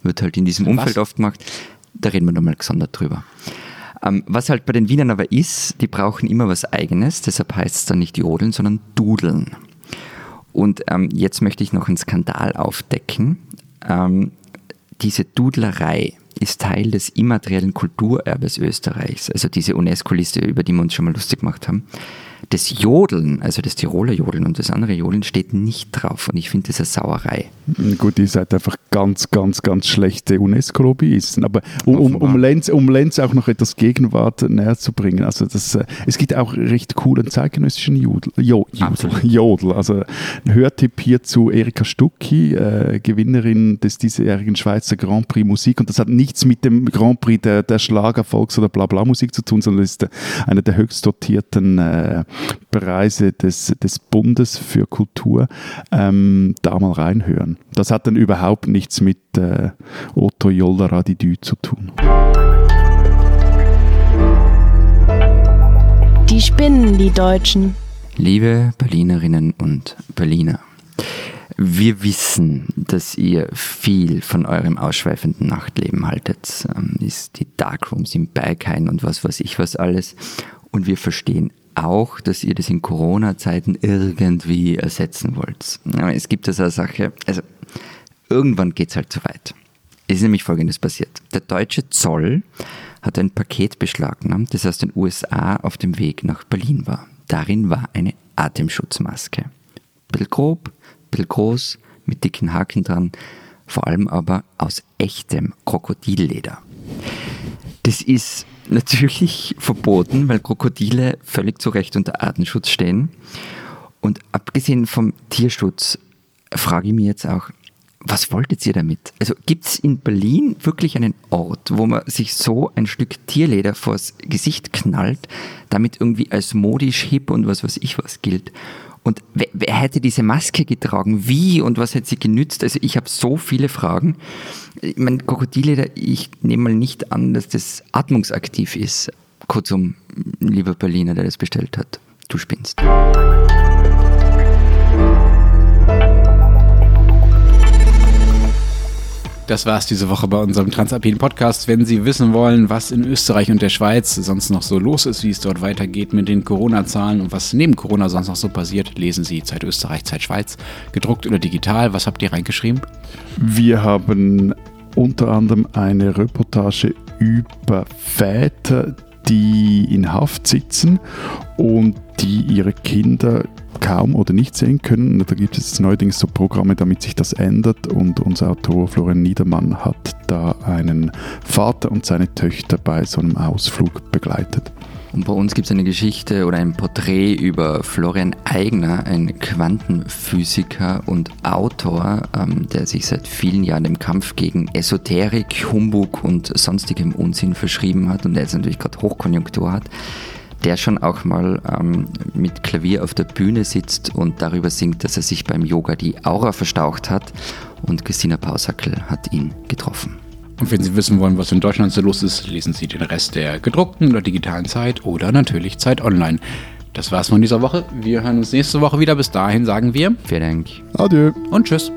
wird halt in diesem Umfeld Was? oft gemacht. Da reden wir nochmal gesondert drüber. Ähm, was halt bei den Wienern aber ist, die brauchen immer was Eigenes, deshalb heißt es dann nicht Jodeln, sondern Dudeln. Und ähm, jetzt möchte ich noch einen Skandal aufdecken. Ähm, diese Dudlerei ist Teil des immateriellen Kulturerbes Österreichs, also diese UNESCO-Liste, über die wir uns schon mal lustig gemacht haben. Das Jodeln, also das Tiroler Jodeln und das andere Jodeln steht nicht drauf und ich finde das eine Sauerei. Gut, ihr seid einfach ganz, ganz, ganz schlechte UNESCO-Lobbyisten. Aber um, um, um, Lenz, um Lenz auch noch etwas Gegenwart näher zu bringen, also das, äh, es gibt auch recht coolen zeitgenössischen Jodel. Jo, Jodel, Jodel. Also ein Hörtipp hier zu Erika Stucki, äh, Gewinnerin des diesjährigen Schweizer Grand Prix Musik. Und das hat nichts mit dem Grand Prix der, der Schlager, Volks- oder Blabla-Musik zu tun, sondern ist einer der höchst dotierten äh, Preise des, des Bundes für Kultur. Ähm, da mal reinhören. Das hat dann überhaupt nichts mit äh, Otto Jolderadidü zu tun. Die spinnen, die Deutschen. Liebe Berlinerinnen und Berliner, wir wissen, dass ihr viel von eurem ausschweifenden Nachtleben haltet. Ähm, ist die Darkrooms im Berghain und was weiß ich was alles. Und wir verstehen auch, dass ihr das in Corona-Zeiten irgendwie ersetzen wollt. Es gibt das eine Sache, also irgendwann geht es halt zu weit. Es ist nämlich folgendes passiert. Der deutsche Zoll hat ein Paket beschlagnahmt, das aus den USA auf dem Weg nach Berlin war. Darin war eine Atemschutzmaske. Bisschen grob, bisschen groß, mit dicken Haken dran, vor allem aber aus echtem Krokodilleder. Das ist natürlich verboten, weil Krokodile völlig zu Recht unter Artenschutz stehen. Und abgesehen vom Tierschutz frage ich mich jetzt auch, was wolltet ihr damit? Also gibt es in Berlin wirklich einen Ort, wo man sich so ein Stück Tierleder vors Gesicht knallt, damit irgendwie als modisch, hip und was weiß ich was gilt? Und wer, wer hätte diese Maske getragen? Wie und was hätte sie genützt? Also ich habe so viele Fragen. Ich meine, Krokodilleder, ich nehme mal nicht an, dass das atmungsaktiv ist. Kurzum, lieber Berliner, der das bestellt hat, du spinnst. Das war es diese Woche bei unserem Transalpinen Podcast. Wenn Sie wissen wollen, was in Österreich und der Schweiz sonst noch so los ist, wie es dort weitergeht mit den Corona-Zahlen und was neben Corona sonst noch so passiert, lesen Sie Zeit Österreich, Zeit Schweiz, gedruckt oder digital. Was habt ihr reingeschrieben? Wir haben unter anderem eine Reportage über Väter, die in Haft sitzen und die ihre Kinder kaum oder nicht sehen können. Da gibt es neuerdings so Programme, damit sich das ändert und unser Autor Florian Niedermann hat da einen Vater und seine Töchter bei so einem Ausflug begleitet. Und bei uns gibt es eine Geschichte oder ein Porträt über Florian Eigner, ein Quantenphysiker und Autor, ähm, der sich seit vielen Jahren dem Kampf gegen Esoterik, Humbug und sonstigem Unsinn verschrieben hat und der jetzt natürlich gerade Hochkonjunktur hat der schon auch mal ähm, mit Klavier auf der Bühne sitzt und darüber singt, dass er sich beim Yoga die Aura verstaucht hat. Und Christina Pausackel hat ihn getroffen. Und wenn Sie wissen wollen, was in Deutschland so los ist, lesen Sie den Rest der gedruckten oder digitalen Zeit oder natürlich Zeit Online. Das war's von dieser Woche. Wir hören uns nächste Woche wieder. Bis dahin sagen wir Vielen Dank. Adieu. Und tschüss.